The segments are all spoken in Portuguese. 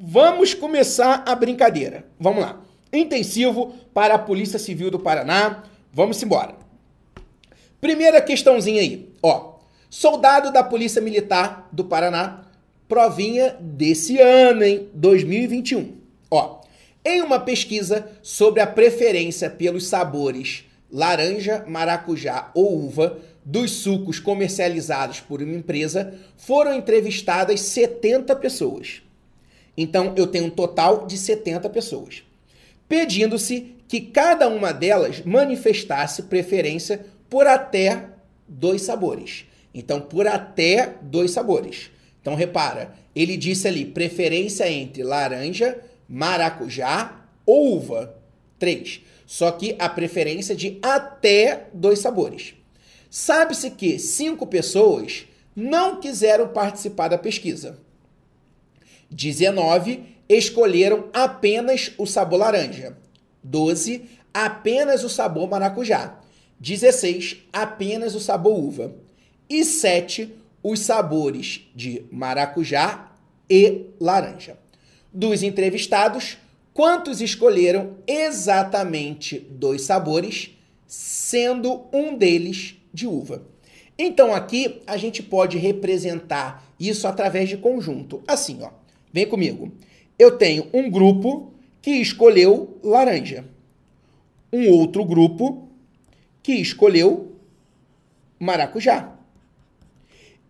vamos começar a brincadeira. Vamos lá. Intensivo para a Polícia Civil do Paraná. Vamos embora. Primeira questãozinha aí. Ó, soldado da Polícia Militar do Paraná, provinha desse ano, hein? 2021. Ó, em uma pesquisa sobre a preferência pelos sabores laranja, maracujá ou uva dos sucos comercializados por uma empresa, foram entrevistadas 70 pessoas. Então, eu tenho um total de 70 pessoas. Pedindo-se que cada uma delas manifestasse preferência por até dois sabores. Então, por até dois sabores. Então, repara, ele disse ali preferência entre laranja, maracujá ou uva. Três. Só que a preferência de até dois sabores. Sabe-se que cinco pessoas não quiseram participar da pesquisa. 19 escolheram apenas o sabor laranja. 12 apenas o sabor maracujá. 16 apenas o sabor uva. E 7 os sabores de maracujá e laranja. Dos entrevistados, quantos escolheram exatamente dois sabores, sendo um deles de uva? Então aqui a gente pode representar isso através de conjunto. Assim, ó. Vem comigo. Eu tenho um grupo que escolheu laranja. Um outro grupo que escolheu maracujá.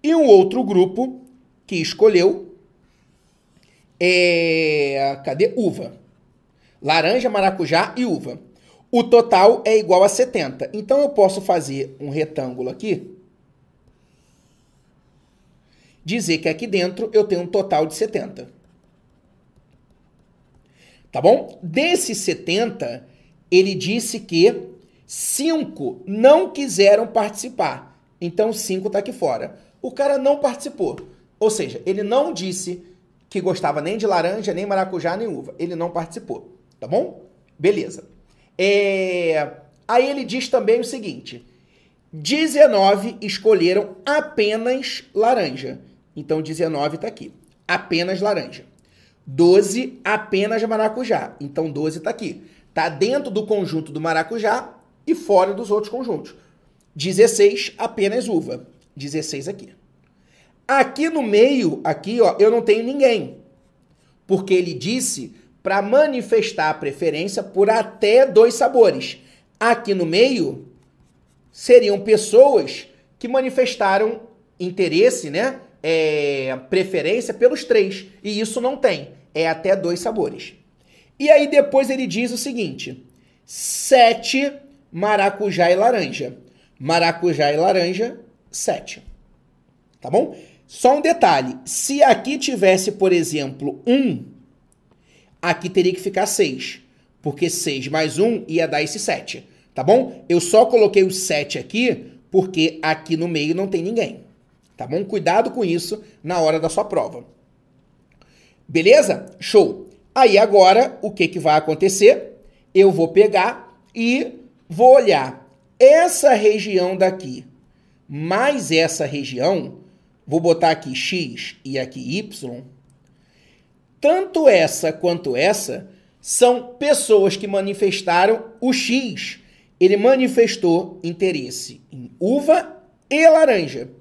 E um outro grupo que escolheu é, cadê? Uva. Laranja, maracujá e uva. O total é igual a 70. Então eu posso fazer um retângulo aqui. Dizer que aqui dentro eu tenho um total de 70. Tá bom? Desses 70, ele disse que 5 não quiseram participar. Então 5 está aqui fora. O cara não participou. Ou seja, ele não disse que gostava nem de laranja, nem maracujá, nem uva. Ele não participou. Tá bom? Beleza. É... Aí ele diz também o seguinte: 19 escolheram apenas laranja. Então 19 está aqui. Apenas laranja. 12 apenas maracujá. Então 12 está aqui. Está dentro do conjunto do maracujá e fora dos outros conjuntos. 16 apenas uva. 16 aqui. Aqui no meio, aqui, ó, eu não tenho ninguém. Porque ele disse para manifestar a preferência por até dois sabores. Aqui no meio seriam pessoas que manifestaram interesse, né? É, preferência pelos três. E isso não tem. É até dois sabores. E aí depois ele diz o seguinte: sete maracujá e laranja. Maracujá e laranja, sete. Tá bom? Só um detalhe: se aqui tivesse, por exemplo, um, aqui teria que ficar seis. Porque seis mais um ia dar esse sete. Tá bom? Eu só coloquei o sete aqui porque aqui no meio não tem ninguém. Tá bom? Cuidado com isso na hora da sua prova. Beleza? Show. Aí agora, o que, que vai acontecer? Eu vou pegar e vou olhar essa região daqui, mais essa região, vou botar aqui X e aqui Y, tanto essa quanto essa são pessoas que manifestaram o X. Ele manifestou interesse em uva e laranja.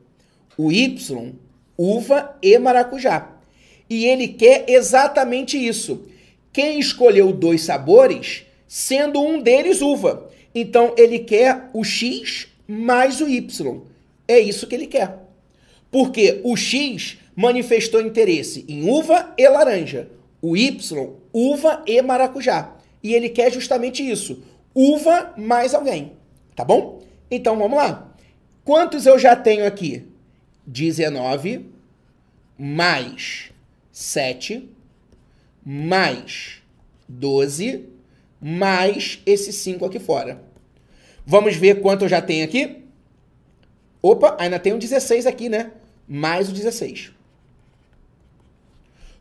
O Y, uva e maracujá. E ele quer exatamente isso. Quem escolheu dois sabores, sendo um deles uva. Então ele quer o X mais o Y. É isso que ele quer. Porque o X manifestou interesse em uva e laranja. O Y, uva e maracujá. E ele quer justamente isso. Uva mais alguém. Tá bom? Então vamos lá. Quantos eu já tenho aqui? 19 mais 7 mais 12 mais esse 5 aqui fora. Vamos ver quanto eu já tenho aqui? Opa, ainda tem um 16 aqui, né? Mais o 16.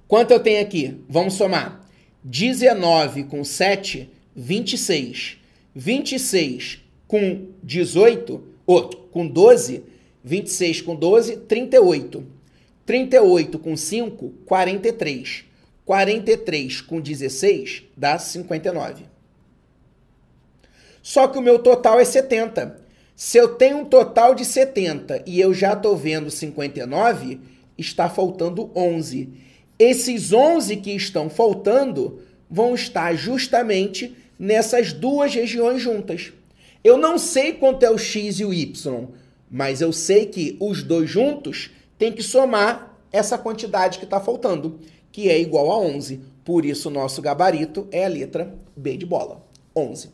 Quanto eu tenho aqui? Vamos somar. 19 com 7, 26. 26 com 18, ou com 12, 26 com 12, 38. 38 com 5, 43. 43 com 16 dá 59. Só que o meu total é 70. Se eu tenho um total de 70 e eu já estou vendo 59, está faltando 11. Esses 11 que estão faltando vão estar justamente nessas duas regiões juntas. Eu não sei quanto é o x e o y, mas eu sei que os dois juntos têm que somar essa quantidade que está faltando, que é igual a 11. Por isso, o nosso gabarito é a letra B de bola, 11.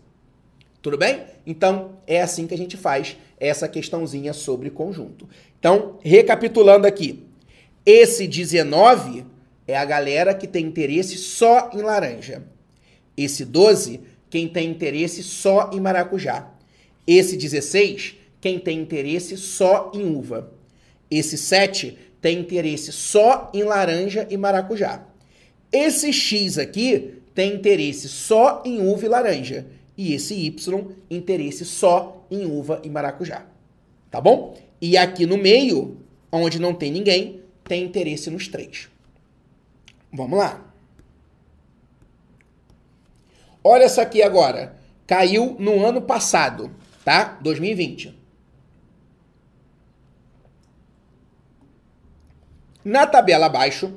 Tudo bem? Então, é assim que a gente faz essa questãozinha sobre conjunto. Então, recapitulando aqui, esse 19 é a galera que tem interesse só em laranja. Esse 12, quem tem interesse só em maracujá. Esse 16, quem tem interesse só em uva. Esse 7 tem interesse só em laranja e maracujá. Esse X aqui tem interesse só em uva e laranja. E esse Y, interesse só em uva e maracujá. Tá bom? E aqui no meio, onde não tem ninguém, tem interesse nos três. Vamos lá. Olha essa aqui agora. Caiu no ano passado, tá? 2020. Na tabela abaixo,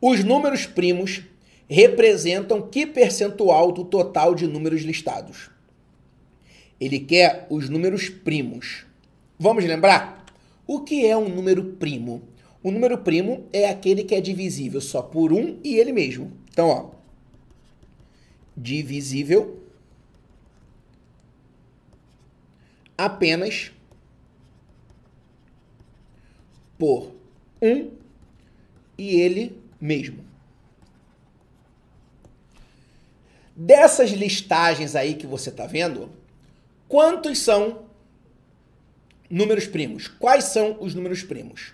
os números primos representam que percentual do total de números listados? Ele quer os números primos. Vamos lembrar? O que é um número primo? O número primo é aquele que é divisível só por um e ele mesmo. Então, ó, divisível apenas por um e ele mesmo. Dessas listagens aí que você está vendo, quantos são números primos? Quais são os números primos?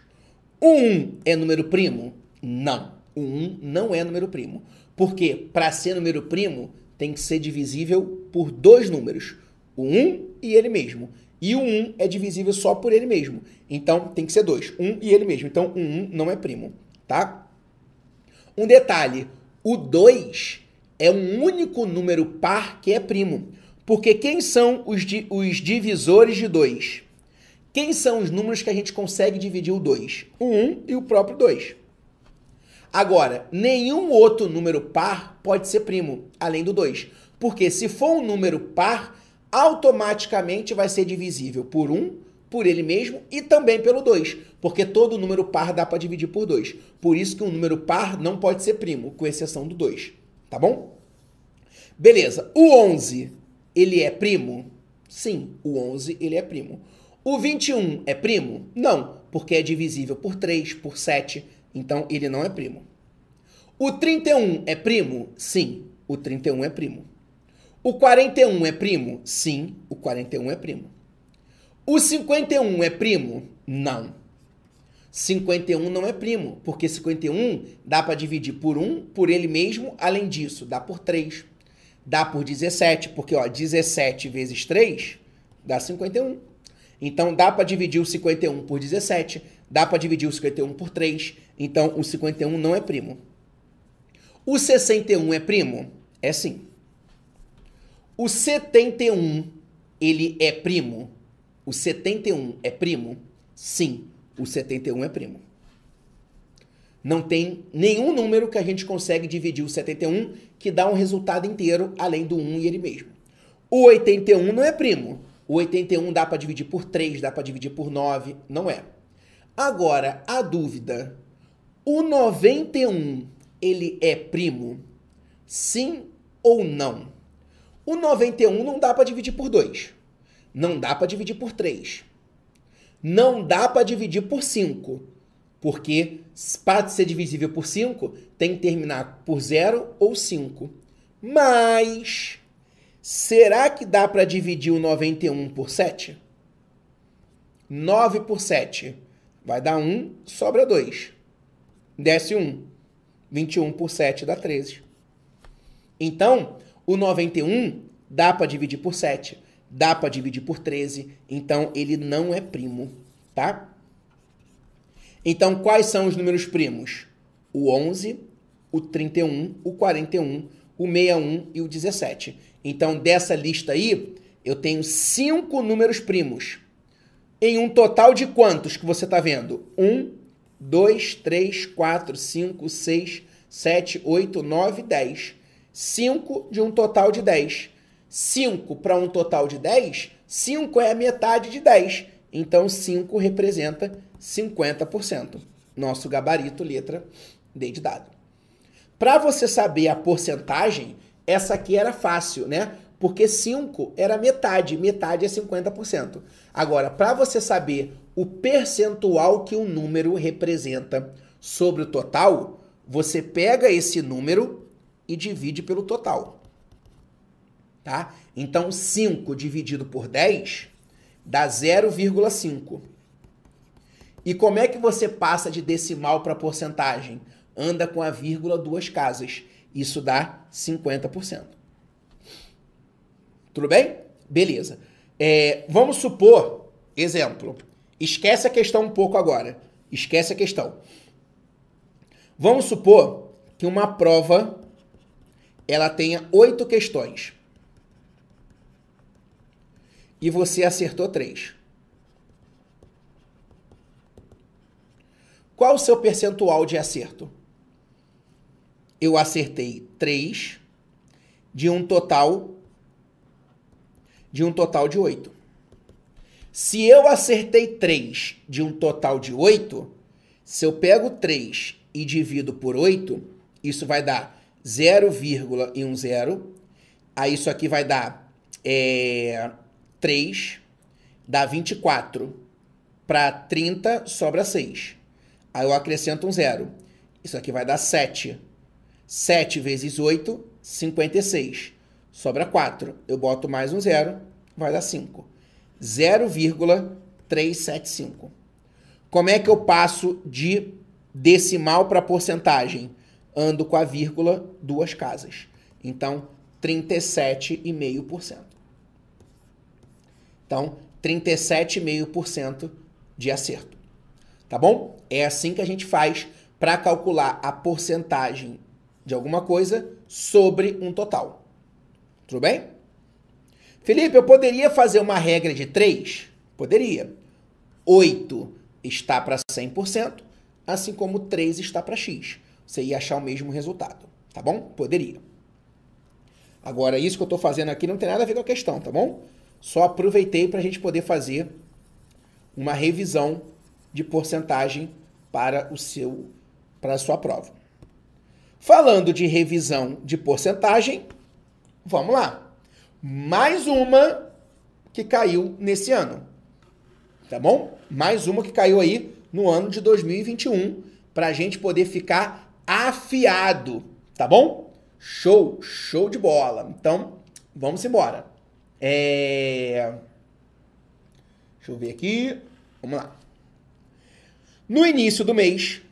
1 é número primo? Não. 1 não é número primo. Porque para ser número primo, tem que ser divisível por dois números. O 1 e ele mesmo. E o 1 é divisível só por ele mesmo. Então, tem que ser 2. 1 e ele mesmo. Então, o 1 não é primo, tá? Um detalhe, o 2 é um único número par que é primo. Porque quem são os, di os divisores de 2? Quem são os números que a gente consegue dividir o 2? O 1 e o próprio 2. Agora, nenhum outro número par pode ser primo, além do 2. Porque se for um número par, automaticamente vai ser divisível por 1, por ele mesmo e também pelo 2, porque todo número par dá para dividir por 2. Por isso que um número par não pode ser primo, com exceção do 2, tá bom? Beleza, o 11, ele é primo? Sim, o 11 ele é primo. O 21 é primo? Não, porque é divisível por 3, por 7, então ele não é primo. O 31 é primo? Sim, o 31 é primo. O 41 é primo? Sim, o 41 é primo. O 51 é primo? Não. 51 não é primo, porque 51 dá para dividir por 1, por ele mesmo, além disso, dá por 3. Dá por 17, porque ó, 17 vezes 3 dá 51. Então dá para dividir o 51 por 17, dá para dividir o 51 por 3, então o 51 não é primo. O 61 é primo? É sim. O 71, ele é primo? O 71 é primo? Sim, o 71 é primo. Não tem nenhum número que a gente consegue dividir o 71 que dá um resultado inteiro além do 1 e ele mesmo. O 81 não é primo. O 81 dá para dividir por 3, dá para dividir por 9, não é. Agora, a dúvida, o 91, ele é primo? Sim ou não? O 91 não dá para dividir por 2. Não dá para dividir por 3. Não dá para dividir por 5. Porque para ser divisível por 5, tem que terminar por 0 ou 5. Mas será que dá para dividir o 91 por 7? 9 por 7 vai dar 1, sobra 2. Desce 1. 21 por 7 dá 13. Então, o 91 dá para dividir por 7, dá para dividir por 13, então ele não é primo, tá? Então, quais são os números primos? O 11, o 31, o 41, o 61 e o 17. Então, dessa lista aí, eu tenho cinco números primos. Em um total de quantos que você está vendo? 1, 2, 3, 4, 5, 6, 7, 8, 9, 10. 5 de um total de 10. 5 para um total de 10, 5 é a metade de 10. Então, 5 representa 50%. Nosso gabarito, letra D de dado. Para você saber a porcentagem, essa aqui era fácil, né? Porque 5 era metade, metade é 50%. Agora, para você saber o percentual que um número representa sobre o total, você pega esse número e divide pelo total. Tá? Então, 5 dividido por 10 dá 0,5. E como é que você passa de decimal para porcentagem? Anda com a vírgula duas casas. Isso dá 50%. Tudo bem? Beleza. É, vamos supor, exemplo, esquece a questão um pouco agora. Esquece a questão. Vamos supor que uma prova ela tenha oito questões. E você acertou três. Qual o seu percentual de acerto? Eu acertei 3 de um total de um total de 8. Se eu acertei 3 de um total de 8, se eu pego 3 e divido por 8, isso vai dar 0,10. Aí isso aqui vai dar é, 3, dá 24. Para 30, sobra 6. Aí eu acrescento um zero. Isso aqui vai dar 7. 7 vezes 8, 56. Sobra 4. Eu boto mais um zero, vai dar 5. 0,375. Como é que eu passo de decimal para porcentagem? Ando com a vírgula duas casas. Então, 37,5%. Então, 37,5% de acerto. Tá bom? É assim que a gente faz para calcular a porcentagem de alguma coisa sobre um total. Tudo bem? Felipe, eu poderia fazer uma regra de 3? Poderia. 8 está para 100%, assim como 3 está para x. Você ia achar o mesmo resultado, tá bom? Poderia. Agora, isso que eu estou fazendo aqui não tem nada a ver com a questão, tá bom? Só aproveitei para a gente poder fazer uma revisão de porcentagem para o seu para a sua prova. Falando de revisão de porcentagem, vamos lá. Mais uma que caiu nesse ano. Tá bom? Mais uma que caiu aí no ano de 2021 para a gente poder ficar afiado, tá bom? Show, show de bola. Então, vamos embora. É... Deixa eu ver aqui. Vamos lá. No início do mês,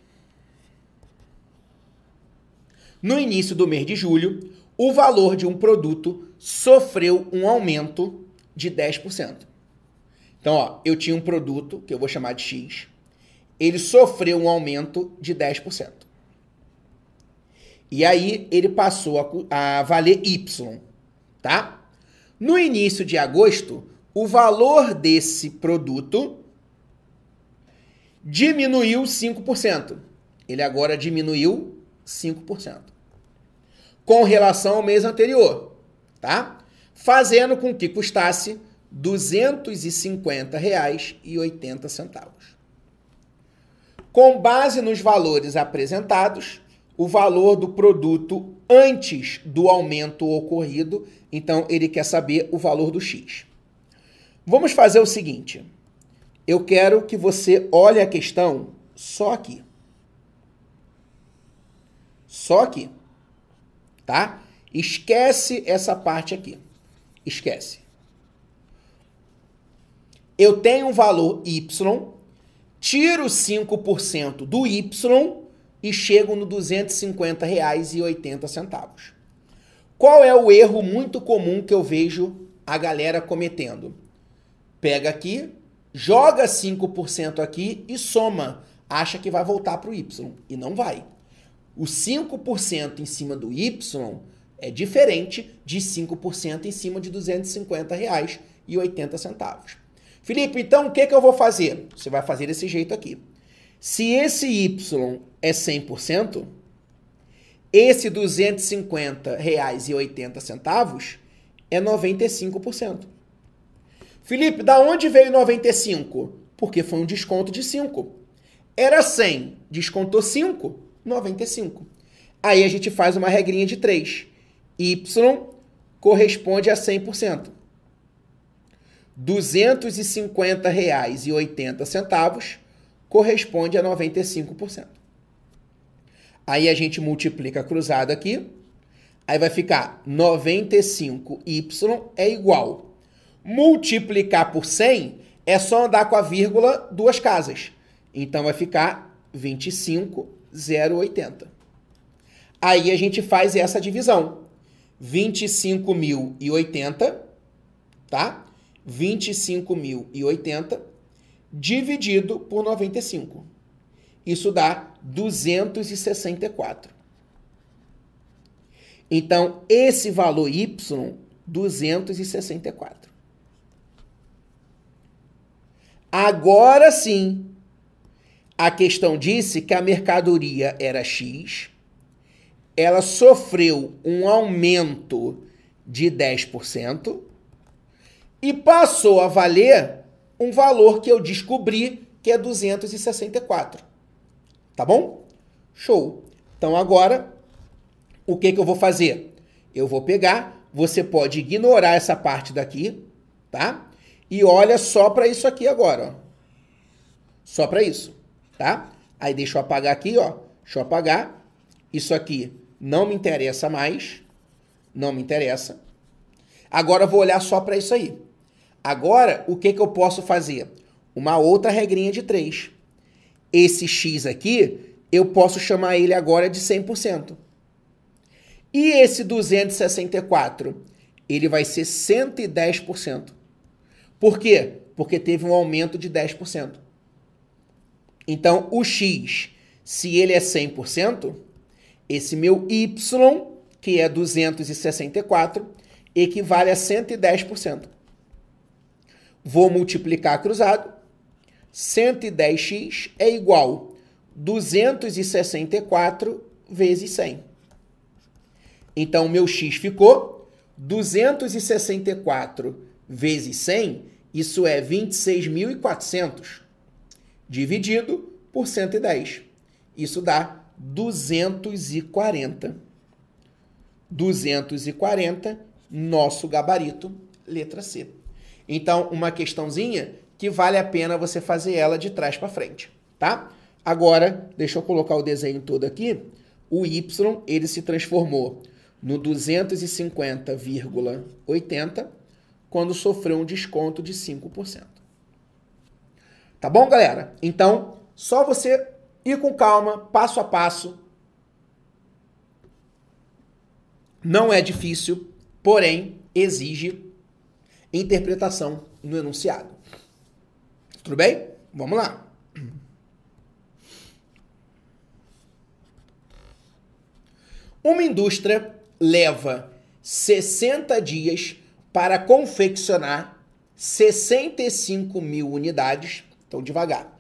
no início do mês de julho, o valor de um produto sofreu um aumento de 10%. Então, ó, eu tinha um produto, que eu vou chamar de X, ele sofreu um aumento de 10%. E aí ele passou a, a valer Y, tá? No início de agosto, o valor desse produto diminuiu 5%. Ele agora diminuiu 5%. Com relação ao mês anterior, tá? Fazendo com que custasse R$ 250,80. Com base nos valores apresentados, o valor do produto antes do aumento ocorrido, então ele quer saber o valor do X. Vamos fazer o seguinte: eu quero que você olhe a questão só aqui. Só aqui. Tá? Esquece essa parte aqui. Esquece. Eu tenho um valor Y, tiro 5% do Y e chego no R$ 250,80. Qual é o erro muito comum que eu vejo a galera cometendo? Pega aqui, joga 5% aqui e soma. Acha que vai voltar para o Y. E não vai. O 5% em cima do Y é diferente de 5% em cima de R$ 250,80. Felipe, então o que, que eu vou fazer? Você vai fazer desse jeito aqui. Se esse Y é 100%, esse R$ 250,80 é 95%. Felipe, da onde veio 95? Porque foi um desconto de 5. Era 100, descontou 5, 95. Aí a gente faz uma regrinha de 3. Y corresponde a 100%. R$ 250,80 corresponde a 95%. Aí a gente multiplica cruzado aqui. Aí vai ficar 95y é igual Multiplicar por 100 é só andar com a vírgula duas casas. Então vai ficar 25,080. Aí a gente faz essa divisão. 25.080, tá? 25.080 dividido por 95. Isso dá 264. Então, esse valor y, 264. Agora sim, a questão disse que a mercadoria era X, ela sofreu um aumento de 10% e passou a valer um valor que eu descobri que é 264. Tá bom? Show. Então agora, o que, que eu vou fazer? Eu vou pegar, você pode ignorar essa parte daqui, tá? E olha só para isso aqui agora, ó. Só para isso, tá? Aí deixa eu apagar aqui, ó. Deixa eu apagar. Isso aqui não me interessa mais. Não me interessa. Agora eu vou olhar só para isso aí. Agora, o que, que eu posso fazer? Uma outra regrinha de 3. Esse x aqui, eu posso chamar ele agora de 100%. E esse 264, ele vai ser 110%. Por quê? Porque teve um aumento de 10%. Então, o x, se ele é 100%, esse meu y, que é 264, equivale a 110%. Vou multiplicar cruzado. 110x é igual 264 vezes 100. Então, meu x ficou 264 vezes 100, isso é 26.400, dividido por 110. Isso dá 240. 240, nosso gabarito, letra C. Então, uma questãozinha que vale a pena você fazer ela de trás para frente, tá? Agora, deixa eu colocar o desenho todo aqui. O Y, ele se transformou no 250,80 quando sofreu um desconto de 5%. Tá bom, galera? Então, só você ir com calma, passo a passo. Não é difícil, porém exige interpretação no enunciado. Tudo bem? Vamos lá. Uma indústria leva 60 dias para confeccionar 65 mil unidades. Então, devagar.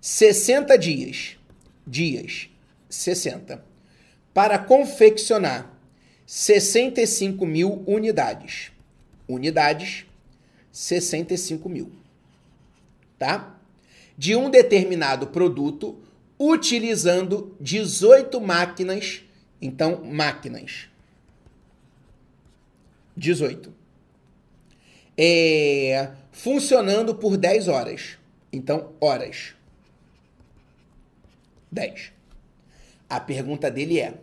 60 dias. Dias. 60. Para confeccionar 65 mil unidades. Unidades, 65 mil. Tá? De um determinado produto, utilizando 18 máquinas. Então, máquinas. 18 é, funcionando por 10 horas. Então, horas. 10. A pergunta dele é: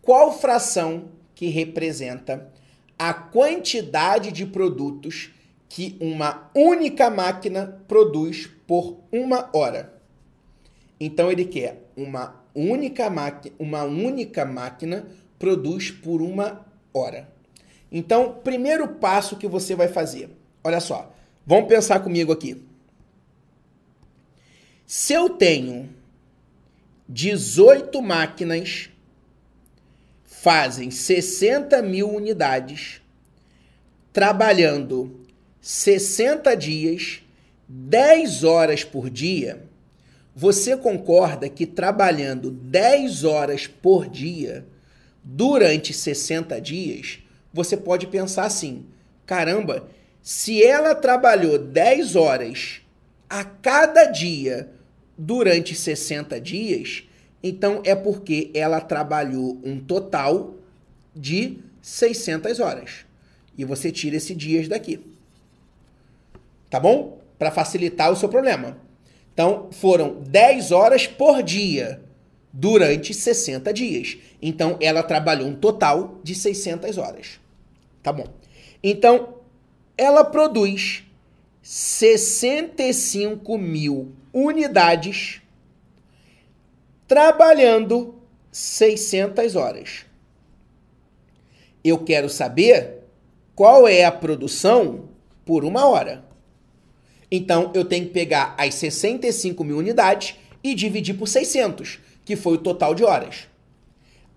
qual fração que representa a quantidade de produtos que uma única máquina produz por uma hora? Então ele quer uma única máquina, uma única máquina produz por uma hora. Então, primeiro passo que você vai fazer, olha só, vamos pensar comigo aqui. Se eu tenho 18 máquinas fazem 60 mil unidades, trabalhando 60 dias, 10 horas por dia, você concorda que trabalhando 10 horas por dia durante 60 dias, você pode pensar assim: caramba, se ela trabalhou 10 horas a cada dia durante 60 dias, então é porque ela trabalhou um total de 600 horas. E você tira esse dias daqui. Tá bom? Para facilitar o seu problema. Então, foram 10 horas por dia durante 60 dias. Então, ela trabalhou um total de 600 horas. Tá bom. Então, ela produz 65 mil unidades trabalhando 600 horas. Eu quero saber qual é a produção por uma hora. Então, eu tenho que pegar as 65 mil unidades e dividir por 600, que foi o total de horas.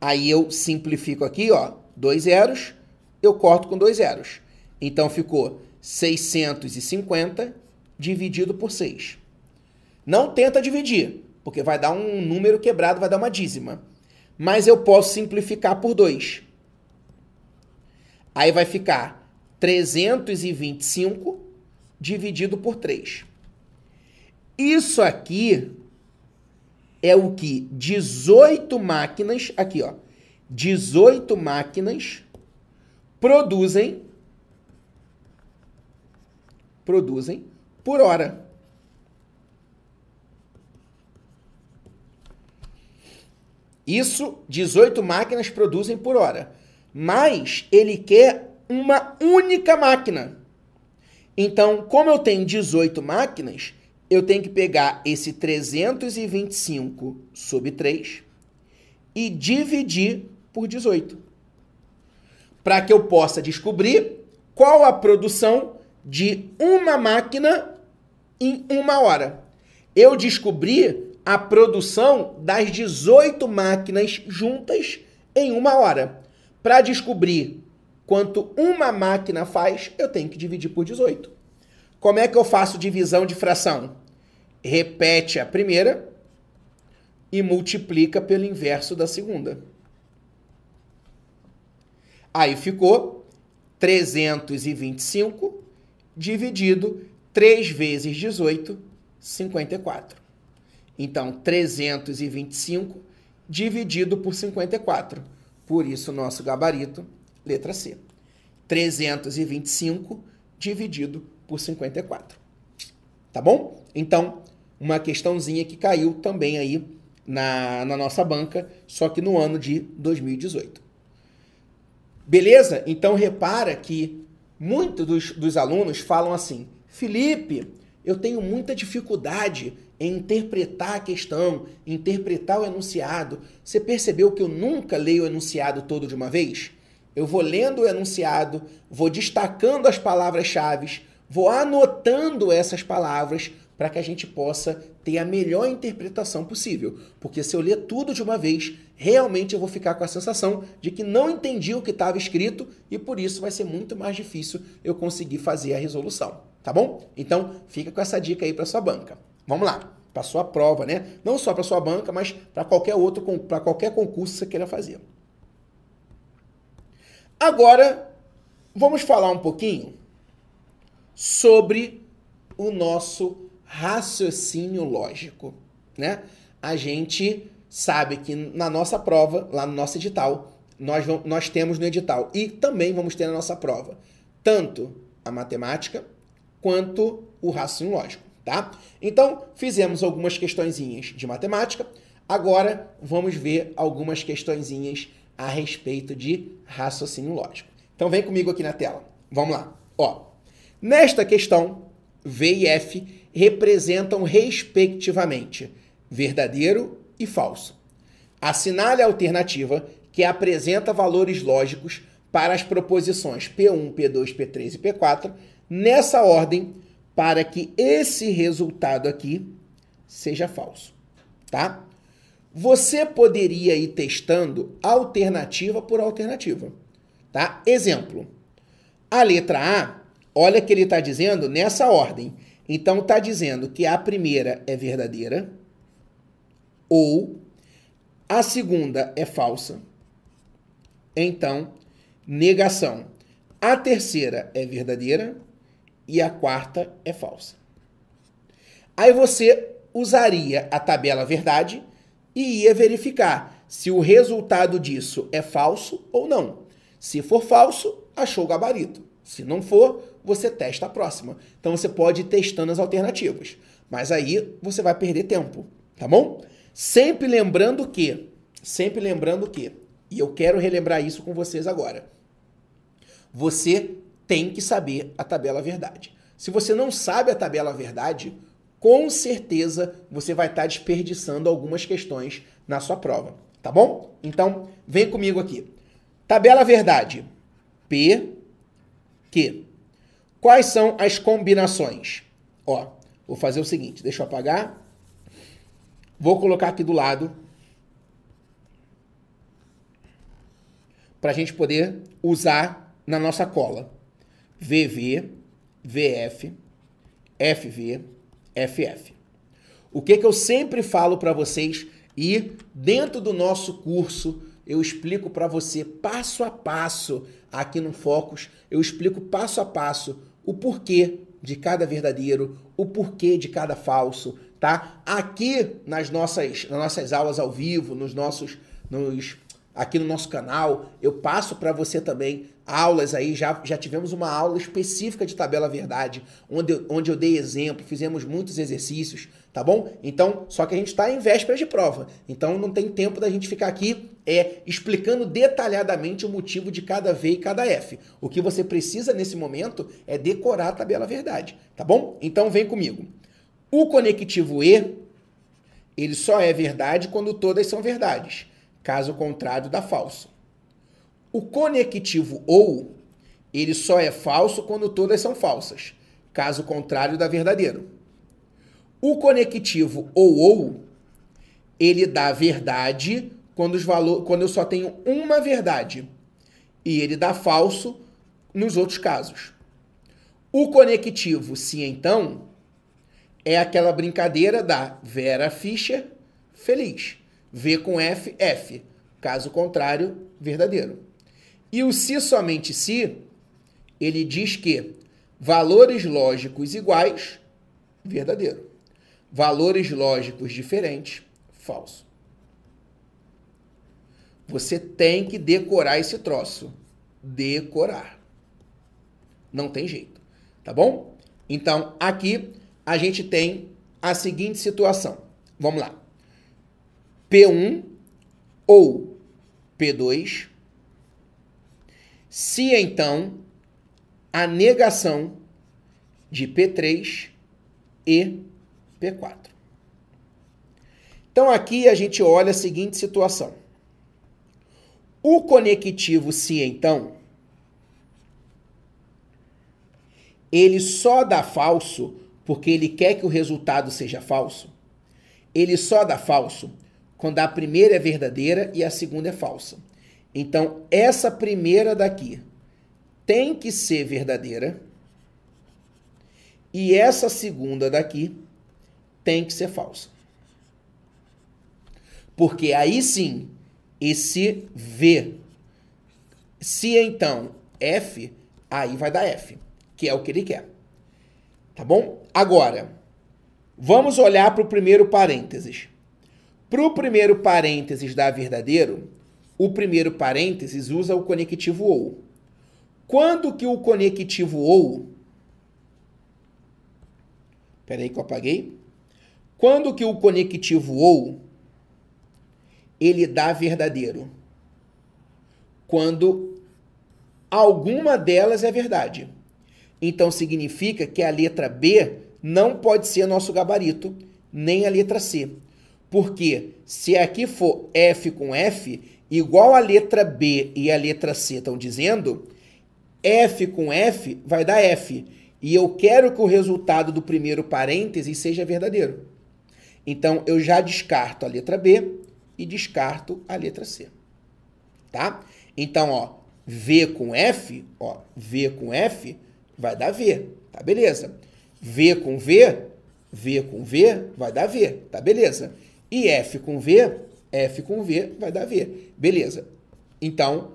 Aí eu simplifico aqui, ó, dois zeros, eu corto com dois zeros. Então, ficou 650 dividido por 6. Não tenta dividir, porque vai dar um número quebrado, vai dar uma dízima. Mas eu posso simplificar por 2. Aí vai ficar 325 dividido por 3. Isso aqui é o que 18 máquinas, aqui ó, 18 máquinas produzem produzem por hora. Isso 18 máquinas produzem por hora. Mas ele quer uma única máquina. Então, como eu tenho 18 máquinas, eu tenho que pegar esse 325 sobre 3 e dividir por 18. Para que eu possa descobrir qual a produção de uma máquina em uma hora. Eu descobri a produção das 18 máquinas juntas em uma hora. Para descobrir quanto uma máquina faz, eu tenho que dividir por 18. Como é que eu faço divisão de fração? Repete a primeira e multiplica pelo inverso da segunda. Aí ficou 325 dividido 3 vezes 18, 54. Então, 325 dividido por 54. Por isso, nosso gabarito Letra C. 325 dividido por 54. Tá bom? Então, uma questãozinha que caiu também aí na, na nossa banca, só que no ano de 2018. Beleza? Então, repara que muitos dos, dos alunos falam assim: Felipe, eu tenho muita dificuldade em interpretar a questão, interpretar o enunciado. Você percebeu que eu nunca leio o enunciado todo de uma vez? Eu vou lendo o enunciado, vou destacando as palavras-chave, vou anotando essas palavras para que a gente possa ter a melhor interpretação possível. Porque se eu ler tudo de uma vez, realmente eu vou ficar com a sensação de que não entendi o que estava escrito e por isso vai ser muito mais difícil eu conseguir fazer a resolução, tá bom? Então, fica com essa dica aí para sua banca. Vamos lá, para sua prova, né? Não só para sua banca, mas para qualquer outro, para qualquer concurso que você queira fazer. Agora, vamos falar um pouquinho sobre o nosso raciocínio lógico, né? A gente sabe que na nossa prova, lá no nosso edital, nós, nós temos no edital e também vamos ter na nossa prova tanto a matemática quanto o raciocínio lógico, tá? Então, fizemos algumas questõezinhas de matemática, agora vamos ver algumas questõezinhas a respeito de raciocínio lógico. Então vem comigo aqui na tela. Vamos lá. Ó, nesta questão, V e F representam respectivamente verdadeiro e falso. Assinale a alternativa que apresenta valores lógicos para as proposições P1, P2, P3 e P4 nessa ordem para que esse resultado aqui seja falso, tá? Você poderia ir testando alternativa por alternativa, tá? Exemplo, a letra A, olha que ele está dizendo nessa ordem. Então está dizendo que a primeira é verdadeira ou a segunda é falsa. Então, negação. A terceira é verdadeira e a quarta é falsa. Aí você usaria a tabela verdade e ia verificar se o resultado disso é falso ou não. Se for falso, achou o gabarito. Se não for, você testa a próxima. Então você pode ir testando as alternativas. Mas aí você vai perder tempo, tá bom? Sempre lembrando que, sempre lembrando que, e eu quero relembrar isso com vocês agora. Você tem que saber a tabela verdade. Se você não sabe a tabela verdade, com certeza você vai estar desperdiçando algumas questões na sua prova, tá bom? Então, vem comigo aqui. Tabela verdade. P, Q. Quais são as combinações? Ó, vou fazer o seguinte, deixa eu apagar. Vou colocar aqui do lado para a gente poder usar na nossa cola. VV, VF, FV, FF. O que, que eu sempre falo para vocês e dentro do nosso curso eu explico para você passo a passo aqui no Focus, eu explico passo a passo o porquê de cada verdadeiro, o porquê de cada falso, tá? Aqui nas nossas, nas nossas aulas ao vivo, nos nossos nos aqui no nosso canal. Eu passo para você também aulas aí, já, já tivemos uma aula específica de tabela verdade, onde eu, onde eu dei exemplo, fizemos muitos exercícios, tá bom? Então, só que a gente está em véspera de prova, então não tem tempo da gente ficar aqui é, explicando detalhadamente o motivo de cada V e cada F. O que você precisa nesse momento é decorar a tabela verdade, tá bom? Então vem comigo. O conectivo E, ele só é verdade quando todas são verdades. Caso contrário, dá falso. O conectivo ou, ele só é falso quando todas são falsas. Caso contrário, dá verdadeiro. O conectivo ou ou, ele dá verdade quando, os valor, quando eu só tenho uma verdade. E ele dá falso nos outros casos. O conectivo se então é aquela brincadeira da Vera Fischer feliz. V com F, F. Caso contrário, verdadeiro. E o se somente se, ele diz que valores lógicos iguais, verdadeiro. Valores lógicos diferentes, falso. Você tem que decorar esse troço. Decorar. Não tem jeito. Tá bom? Então, aqui a gente tem a seguinte situação. Vamos lá. P1 ou P2, se então a negação de P3 e P4. Então aqui a gente olha a seguinte situação. O conectivo se então ele só dá falso porque ele quer que o resultado seja falso. Ele só dá falso quando a primeira é verdadeira e a segunda é falsa. Então, essa primeira daqui tem que ser verdadeira e essa segunda daqui tem que ser falsa. Porque aí sim, esse V, se então F, aí vai dar F, que é o que ele quer. Tá bom? Agora, vamos olhar para o primeiro parênteses. Para o primeiro parênteses dar verdadeiro, o primeiro parênteses usa o conectivo ou. Quando que o conectivo ou... Peraí que eu apaguei. Quando que o conectivo ou ele dá verdadeiro? Quando alguma delas é verdade. Então significa que a letra B não pode ser nosso gabarito, nem a letra C. Porque se aqui for F com F, igual a letra B e a letra C estão dizendo, F com F vai dar F. E eu quero que o resultado do primeiro parêntese seja verdadeiro. Então, eu já descarto a letra B e descarto a letra C. Tá? Então, ó, V com F, ó, V com F vai dar V, tá beleza? V com V, V com V vai dar V, tá beleza? E F com V, F com V vai dar V, beleza? Então,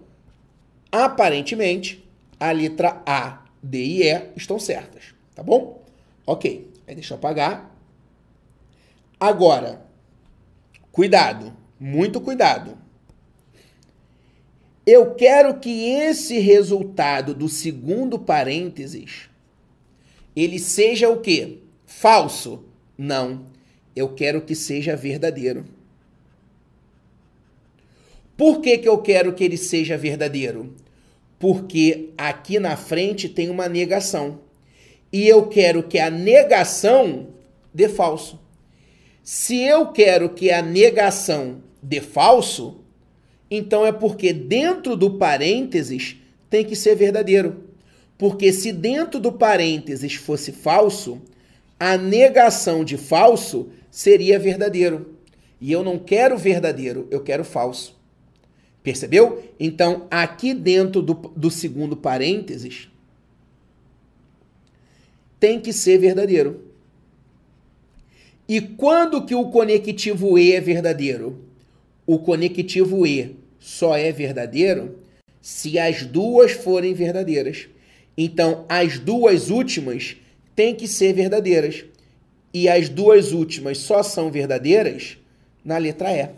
aparentemente, a letra A, D e E estão certas, tá bom? Ok, aí deixa eu apagar. Agora, cuidado, muito cuidado. Eu quero que esse resultado do segundo parênteses ele seja o quê? Falso? Não. Eu quero que seja verdadeiro. Por que, que eu quero que ele seja verdadeiro? Porque aqui na frente tem uma negação. E eu quero que a negação dê falso. Se eu quero que a negação dê falso, então é porque dentro do parênteses tem que ser verdadeiro. Porque se dentro do parênteses fosse falso, a negação de falso seria verdadeiro. E eu não quero verdadeiro, eu quero falso. Percebeu? Então, aqui dentro do, do segundo parênteses, tem que ser verdadeiro. E quando que o conectivo E é verdadeiro? O conectivo E só é verdadeiro se as duas forem verdadeiras. Então, as duas últimas têm que ser verdadeiras. E as duas últimas só são verdadeiras na letra E.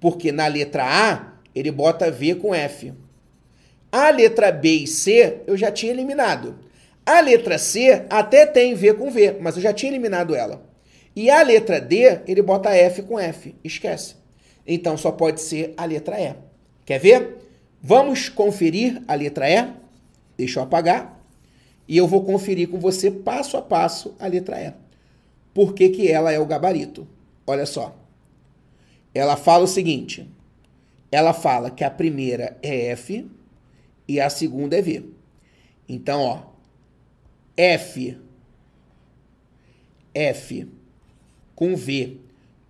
Porque na letra A, ele bota V com F. A letra B e C eu já tinha eliminado. A letra C até tem V com V, mas eu já tinha eliminado ela. E a letra D, ele bota F com F. Esquece. Então só pode ser a letra E. Quer ver? Vamos conferir a letra E? Deixa eu apagar. E eu vou conferir com você passo a passo a letra E. Por que, que ela é o gabarito? Olha só. Ela fala o seguinte. Ela fala que a primeira é F e a segunda é V. Então, ó. F. F com V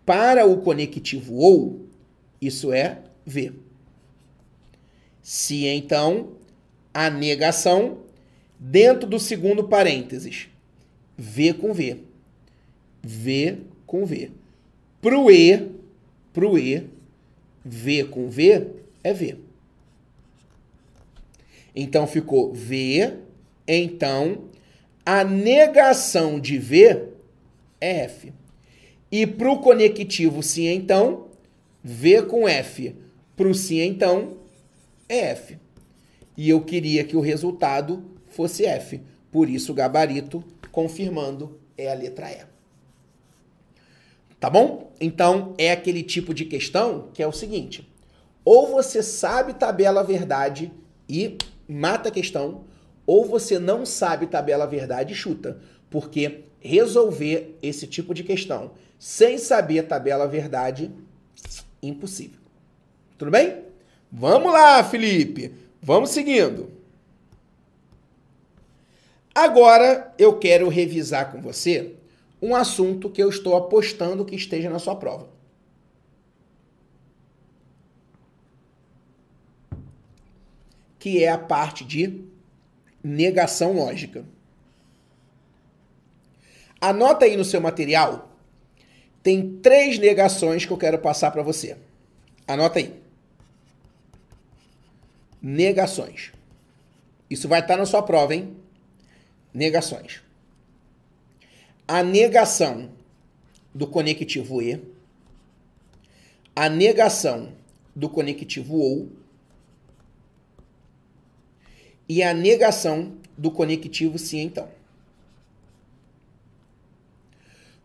para o conectivo OU isso é V. Se então a negação dentro do segundo parênteses, V com V. V com V. Pro E, pro E, V com V é V. Então ficou V, então a negação de V é F. E para o conectivo sim, então, V com F para o sim, então, é F. E eu queria que o resultado fosse F. Por isso, o gabarito, confirmando, é a letra E. Tá bom? Então, é aquele tipo de questão que é o seguinte. Ou você sabe tabela verdade e mata a questão, ou você não sabe tabela verdade e chuta. Porque resolver esse tipo de questão sem saber tabela verdade impossível. Tudo bem? Vamos lá, Felipe. Vamos seguindo. Agora eu quero revisar com você um assunto que eu estou apostando que esteja na sua prova. Que é a parte de negação lógica. Anota aí no seu material tem três negações que eu quero passar para você. Anota aí. Negações. Isso vai estar na sua prova, hein? Negações. A negação do conectivo E, a negação do conectivo OU e a negação do conectivo sim então.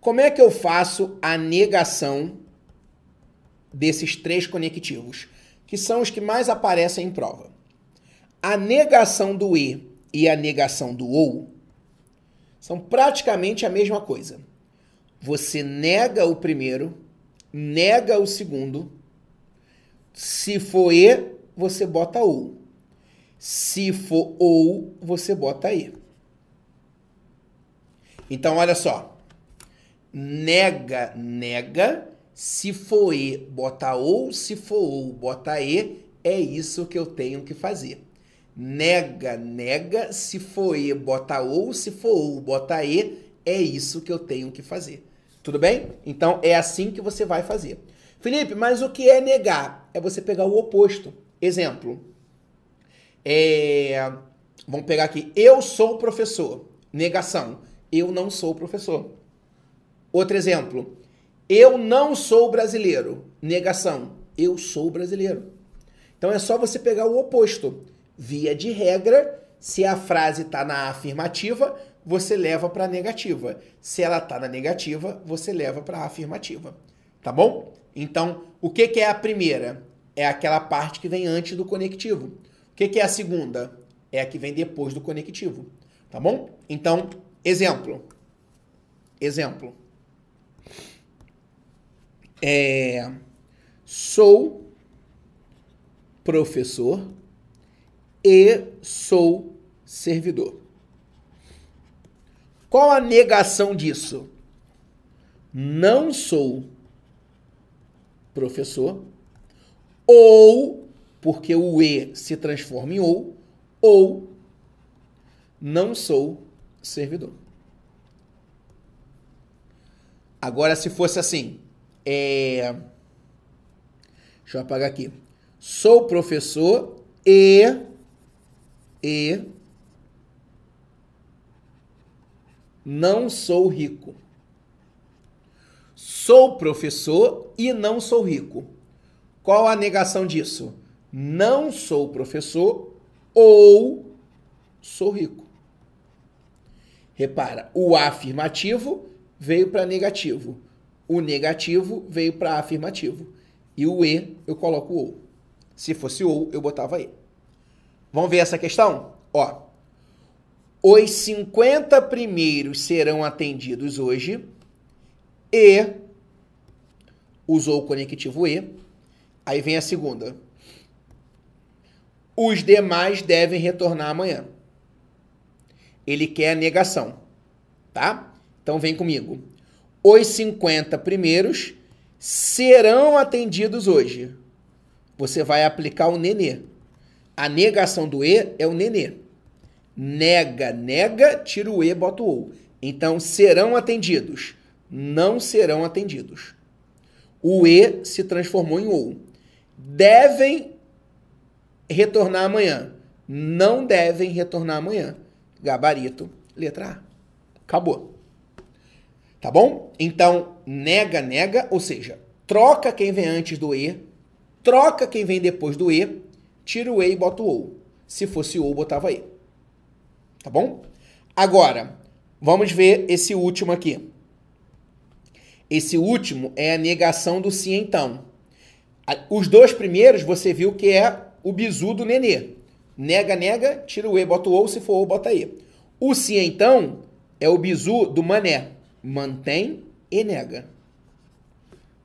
Como é que eu faço a negação desses três conectivos, que são os que mais aparecem em prova? A negação do E e a negação do OU são praticamente a mesma coisa. Você nega o primeiro, nega o segundo. Se for E, você bota OU. Se for OU, você bota E. Então, olha só nega, nega se for e, bota ou, se for ou, bota e, é isso que eu tenho que fazer. Nega, nega, se for e, bota ou, se for ou, bota e, é isso que eu tenho que fazer. Tudo bem? Então é assim que você vai fazer. Felipe, mas o que é negar? É você pegar o oposto. Exemplo. É... Vamos pegar aqui. Eu sou professor. Negação. Eu não sou professor. Outro exemplo. Eu não sou brasileiro. Negação. Eu sou brasileiro. Então é só você pegar o oposto. Via de regra, se a frase está na afirmativa, você leva para a negativa. Se ela está na negativa, você leva para a afirmativa. Tá bom? Então, o que, que é a primeira? É aquela parte que vem antes do conectivo. O que, que é a segunda? É a que vem depois do conectivo. Tá bom? Então, exemplo. Exemplo. É, sou professor e sou servidor. Qual a negação disso? Não sou professor, ou porque o e se transforma em ou, ou não sou servidor. Agora, se fosse assim, é... deixa eu apagar aqui. Sou professor e e não sou rico. Sou professor e não sou rico. Qual a negação disso? Não sou professor ou sou rico. Repara, o afirmativo veio para negativo. O negativo veio para afirmativo. E o e eu coloco o ou. Se fosse ou, eu botava e. Vamos ver essa questão? Ó. Os 50 primeiros serão atendidos hoje e usou o conectivo e. Aí vem a segunda. Os demais devem retornar amanhã. Ele quer a negação, tá? Então vem comigo. Os 50 primeiros serão atendidos hoje. Você vai aplicar o nenê. A negação do e é o nenê. Nega, nega, tira o e, bota o ou. Então serão atendidos. Não serão atendidos. O e se transformou em ou. Devem retornar amanhã. Não devem retornar amanhã. Gabarito, letra A. Acabou. Tá bom? Então, nega, nega, ou seja, troca quem vem antes do E, troca quem vem depois do E, tira o E e bota o OU. Se fosse OU, botava E. Tá bom? Agora, vamos ver esse último aqui. Esse último é a negação do sim então. Os dois primeiros você viu que é o bizu do nenê. Nega, nega, tira o E, bota o OU, se for OU, bota E. O sim então é o bizu do mané. Mantém e nega.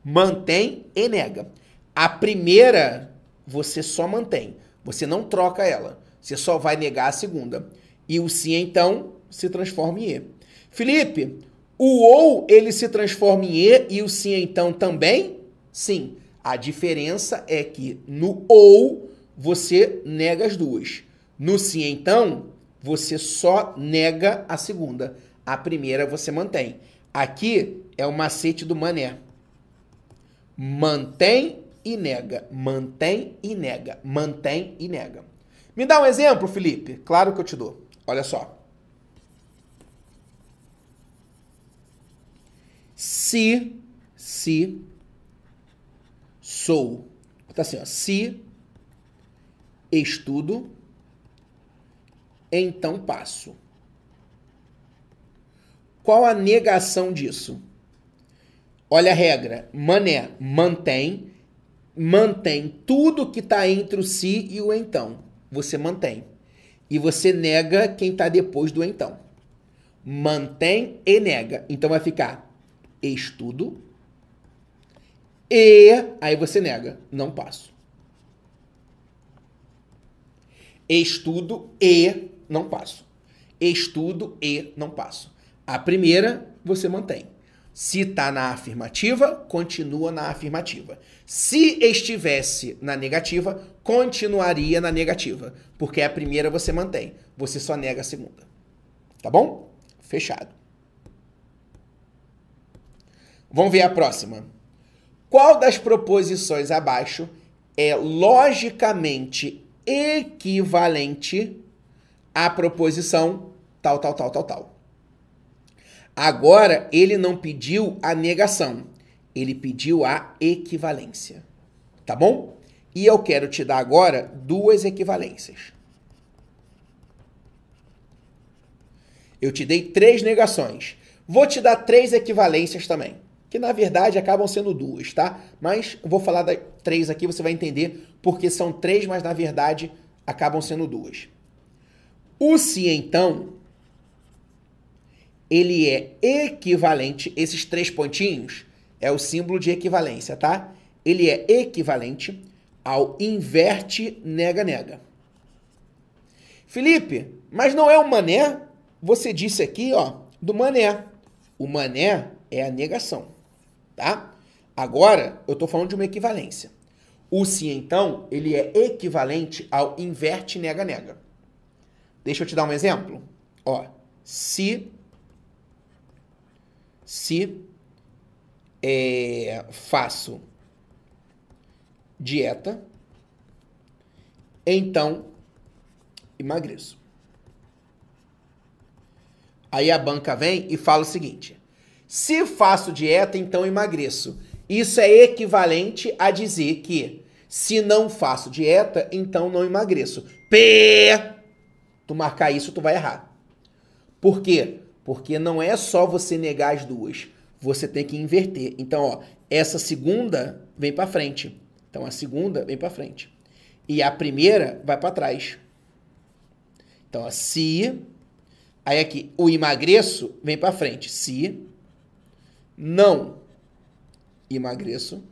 Mantém e nega. A primeira você só mantém. Você não troca ela. Você só vai negar a segunda. E o sim então se transforma em E. Felipe, o ou ele se transforma em E e o sim então também? Sim. A diferença é que no ou você nega as duas. No sim então, você só nega a segunda. A primeira você mantém. Aqui é o macete do mané. Mantém e nega, mantém e nega, mantém e nega. Me dá um exemplo, Felipe? Claro que eu te dou. Olha só. Se, se, sou. Tá assim, ó. Se estudo, então passo. Qual a negação disso? Olha a regra. Mané, mantém. Mantém tudo que está entre o si e o então. Você mantém. E você nega quem está depois do então. Mantém e nega. Então vai ficar estudo. E aí você nega. Não passo. Estudo e não passo. Estudo e não passo. A primeira você mantém. Se está na afirmativa, continua na afirmativa. Se estivesse na negativa, continuaria na negativa. Porque a primeira você mantém. Você só nega a segunda. Tá bom? Fechado. Vamos ver a próxima. Qual das proposições abaixo é logicamente equivalente à proposição tal, tal, tal, tal, tal? Agora, ele não pediu a negação, ele pediu a equivalência. Tá bom? E eu quero te dar agora duas equivalências. Eu te dei três negações. Vou te dar três equivalências também. Que na verdade acabam sendo duas, tá? Mas vou falar das três aqui, você vai entender porque são três, mas na verdade acabam sendo duas. O se então ele é equivalente, esses três pontinhos é o símbolo de equivalência, tá? Ele é equivalente ao inverte nega-nega. Felipe, mas não é o mané? Você disse aqui, ó, do mané. O mané é a negação, tá? Agora, eu estou falando de uma equivalência. O se, então, ele é equivalente ao inverte nega-nega. Deixa eu te dar um exemplo. Ó, se se é, faço dieta, então emagreço. Aí a banca vem e fala o seguinte: se faço dieta, então emagreço. Isso é equivalente a dizer que se não faço dieta, então não emagreço. P. Tu marcar isso, tu vai errar. Por quê? Porque não é só você negar as duas, você tem que inverter. Então, ó, essa segunda vem para frente. Então a segunda vem para frente. E a primeira vai para trás. Então, ó, se aí aqui o emagreço vem para frente. Se não emagreço,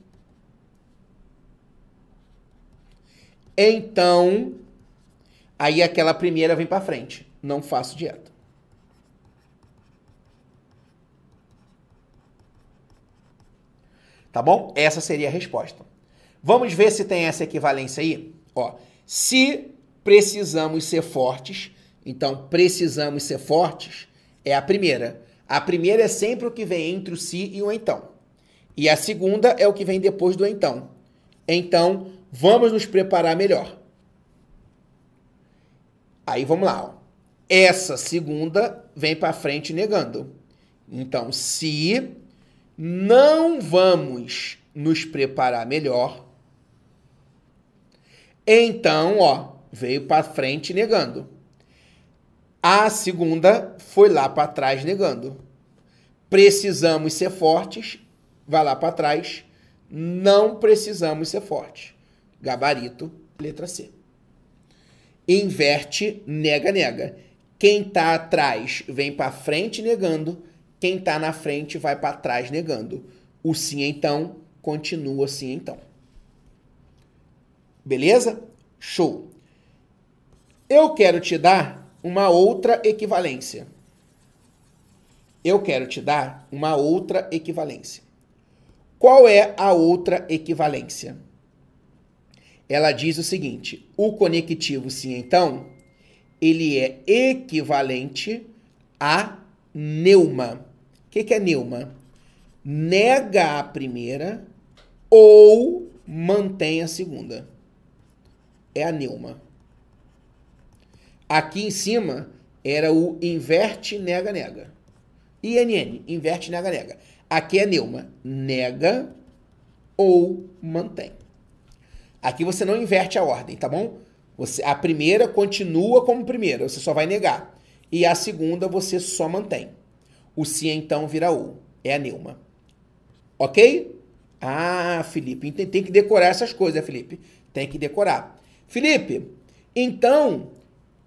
então aí aquela primeira vem para frente. Não faço dieta. Tá bom? Essa seria a resposta. Vamos ver se tem essa equivalência aí? Ó, se precisamos ser fortes, então precisamos ser fortes é a primeira. A primeira é sempre o que vem entre o se e o então. E a segunda é o que vem depois do então. Então, vamos nos preparar melhor. Aí vamos lá. Ó. Essa segunda vem para frente negando. Então, se não vamos nos preparar melhor. Então, ó, veio para frente negando. A segunda foi lá para trás negando. Precisamos ser fortes, vai lá para trás. Não precisamos ser fortes. Gabarito, letra C. Inverte, nega, nega. Quem está atrás vem para frente negando quem está na frente vai para trás negando. O sim então continua sim então. Beleza? Show. Eu quero te dar uma outra equivalência. Eu quero te dar uma outra equivalência. Qual é a outra equivalência? Ela diz o seguinte: o conectivo sim então, ele é equivalente a neuma. O que, que é neuma? Nega a primeira ou mantém a segunda. É a neuma. Aqui em cima era o inverte, nega, nega. INN, inverte, nega, nega. Aqui é neuma, nega ou mantém. Aqui você não inverte a ordem, tá bom? Você, a primeira continua como primeira, você só vai negar e a segunda você só mantém. O se então vira o. É a neuma. Ok? Ah, Felipe, tem que decorar essas coisas, Felipe. Tem que decorar. Felipe, então,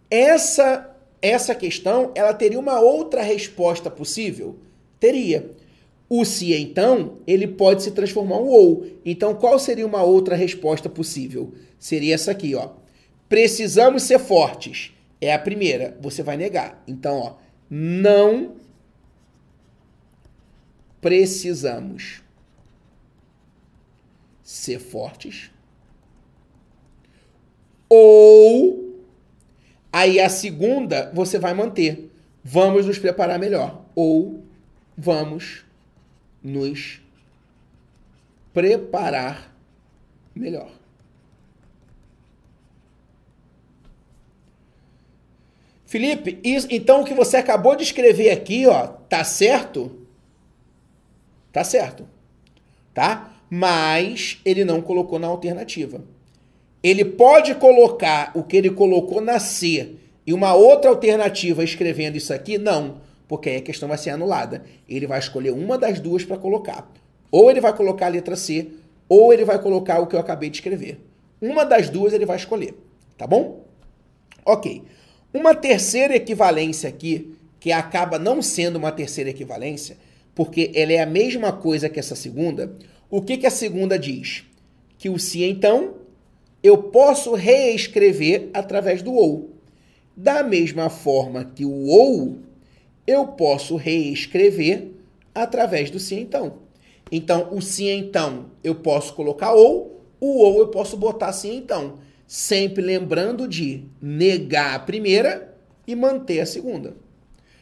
essa essa questão, ela teria uma outra resposta possível? Teria. O se então, ele pode se transformar um ou. Então, qual seria uma outra resposta possível? Seria essa aqui, ó. Precisamos ser fortes. É a primeira, você vai negar. Então, ó, não precisamos ser fortes. Ou aí a segunda você vai manter. Vamos nos preparar melhor. Ou vamos nos preparar melhor. Felipe, isso, então o que você acabou de escrever aqui, ó, tá certo? Tá certo. Tá? Mas ele não colocou na alternativa. Ele pode colocar o que ele colocou na C e uma outra alternativa escrevendo isso aqui? Não, porque aí a questão vai ser anulada. Ele vai escolher uma das duas para colocar. Ou ele vai colocar a letra C, ou ele vai colocar o que eu acabei de escrever. Uma das duas ele vai escolher, tá bom? Ok. Uma terceira equivalência aqui, que acaba não sendo uma terceira equivalência, porque ela é a mesma coisa que essa segunda, o que, que a segunda diz? Que o se então eu posso reescrever através do ou. Da mesma forma que o ou, eu posso reescrever através do se então. Então, o se então eu posso colocar ou, o ou eu posso botar se então sempre lembrando de negar a primeira e manter a segunda.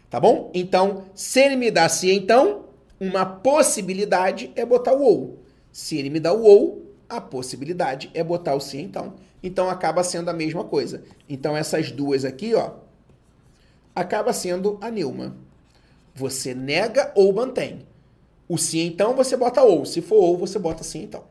Tá bom? Então, se ele me dá se então, uma possibilidade é botar o ou. Se ele me dá o ou, a possibilidade é botar o se então. Então acaba sendo a mesma coisa. Então essas duas aqui, ó, acaba sendo a Nilma. Você nega ou mantém. O se então você bota ou, se for ou você bota sim então.